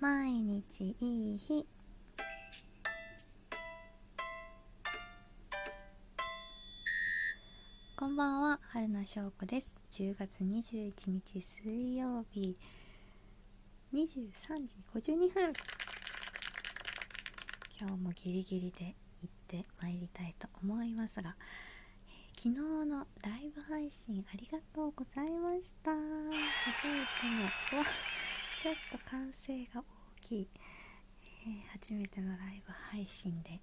毎日いい日。こんばんは。春名翔子です。10月21日水曜日。23時52分。今日もギリギリで行ってまいりたいと思いますが、昨日のライブ配信ありがとうございました。初めてのうわちょっと歓声が大きい、えー初めてのライブ配信で、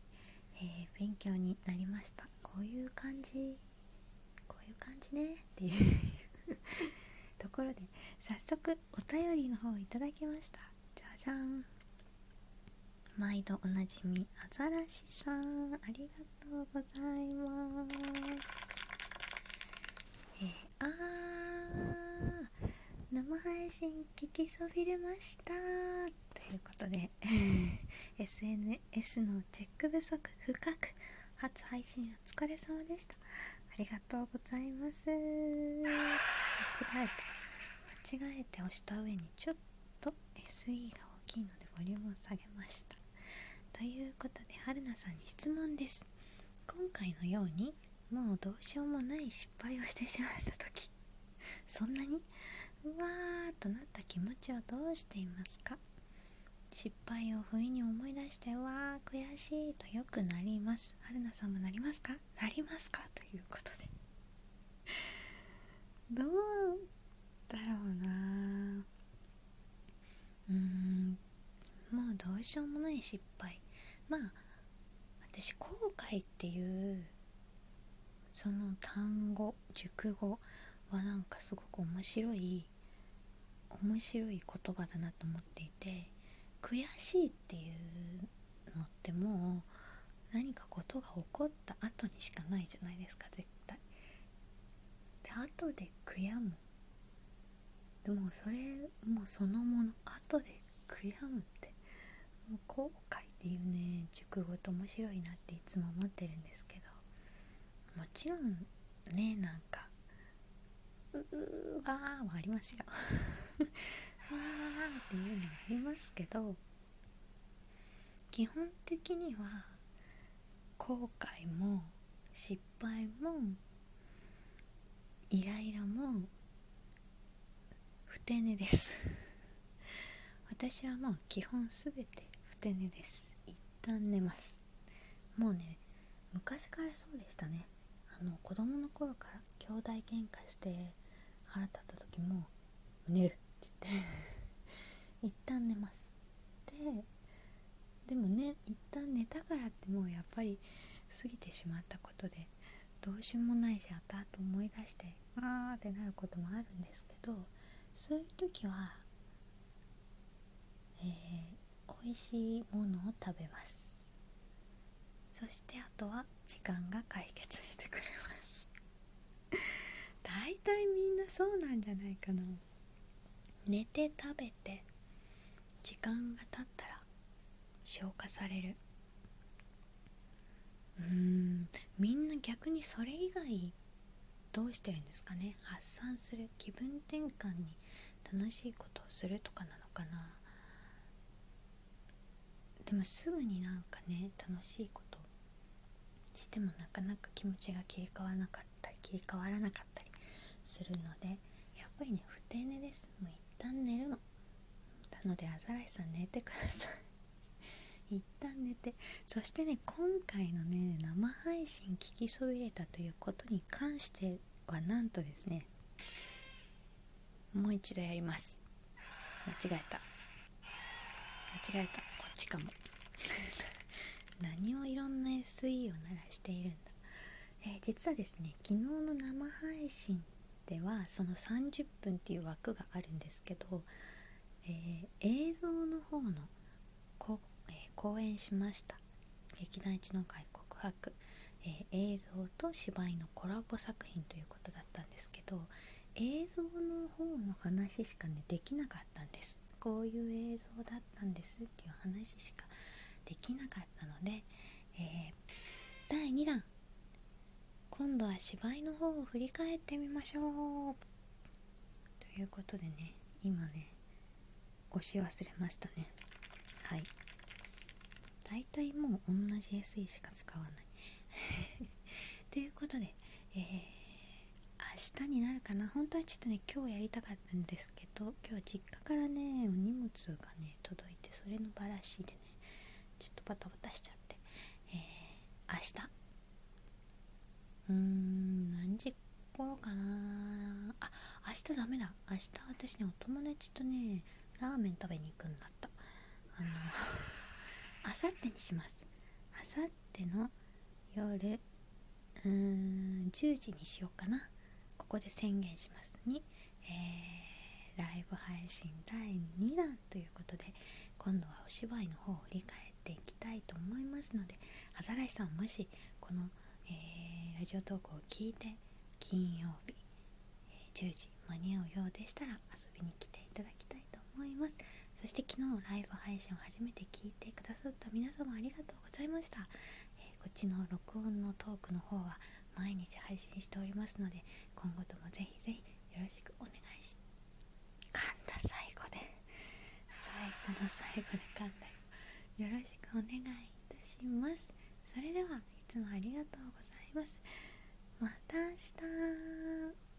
えー勉強になりました。こういう感じこういう感じねっていう ところで早速お便りの方いただきました。じゃじゃん。毎度おなじみアザラシさんありがとうございます。えー、あー。生配信聞きそびれました。ということで SNS のチェック不足深く初配信お疲れ様でした。ありがとうございます。間違えた間違えて押した上にちょっと SE が大きいのでボリュームを下げました。ということで春菜さんに質問です。今回のようにもうどうしようもない失敗をしてしまった時そんなにうわーっとなった気持ちをどうしていますか？失敗を不意に思い出してうわー悔しいとよくなります。春菜さんもなりますか？なりますか？ということで。どうだろうな。うーん。もうどうしようもない失敗。まあ私後悔っていうその単語熟語はなんかすごく面白い面白い言葉だなと思っていて悔しいっていうのってもう何かことが起こった後にしかないじゃないですか絶対。で後で悔やむ。でもそれもうそのもの後で悔やむってもう後悔っていうね熟語って面白いなっていつも思ってるんですけどもちろんねなんかううわーはありますよわーっていうのはありますけど基本的には後悔も失敗もイライラも不定寝です私はもう基本すべて不定寝です一旦寝ますもうね昔からそうでしたねあの子供の頃から兄弟喧嘩して腹立った時も「寝る」って言って 一旦寝ます。ででもね一旦寝たからってもうやっぱり過ぎてしまったことでどうしようもないし後々思い出してあーってなることもあるんですけどそういう時はえー、美味しいものを食べます。そしてあとは時間が解決してくれます。大体みんなそうなんじゃないかな。寝て食べて時間が経ったら消化される。うーん。みんな逆にそれ以外どうしてるんですかね。発散する気分転換に楽しいことをするとかなのかな。でもすぐになんかね楽しいことしてもなかなか気持ちが切り替わらなかったり切り替わらなかったりするのでやっぱりね不定寝ですもう一旦寝るの。なのでアザラシさん寝てください。一旦寝て。そしてね今回のね生配信聞きそびれたということに関してはなんとですねもう一度やります。間違えた。間違えた。こっちかも。何をいろんな SE を鳴らしているんだ、えー実はですね昨日の生配信ではその30分っていう枠があるんですけど、えー映像の方のこ、えー公演しました。劇団一の会告白、えー映像と芝居のコラボ作品ということだったんですけど映像の方の話しかねできなかったんです。こういう映像だったんですっていう話しかできなかった。で、えー第2弾。今度は芝居の方を振り返ってみましょう。ということでね今ね押し忘れましたね。はい。大体もう同じ SE しか使わない。ということで、えー、明日になるかな。本当はちょっとね今日やりたかったんですけど今日実家からねお荷物がね届いてそれのバラシでねちょっとバタバタしちゃって、えー、明日。うーん何時頃かなあ明日ダメだ。明日私ねお友達とねラーメン食べに行くんだった。あのあさってにします。あさっての夜うーん10時にしようかな。ここで宣言します。に、えー、ライブ配信第2弾ということで今度はお芝居の方を振り返っていきたいと思いますのでアザラシさんもしこの、えー、ラジオトークを聞いて金曜日、えー、10時間に合うようでしたら遊びに来ていただきたいと思います。そして昨日ライブ配信を初めて聞いてくださった皆様ありがとうございました、えー、こっちの録音のトークの方は毎日配信しておりますので今後ともぜひぜひよろしくお願いし噛んだ最後で。最後の最後で噛んだ。よろしくお願いいたします。それではいつもありがとうございます。また明日。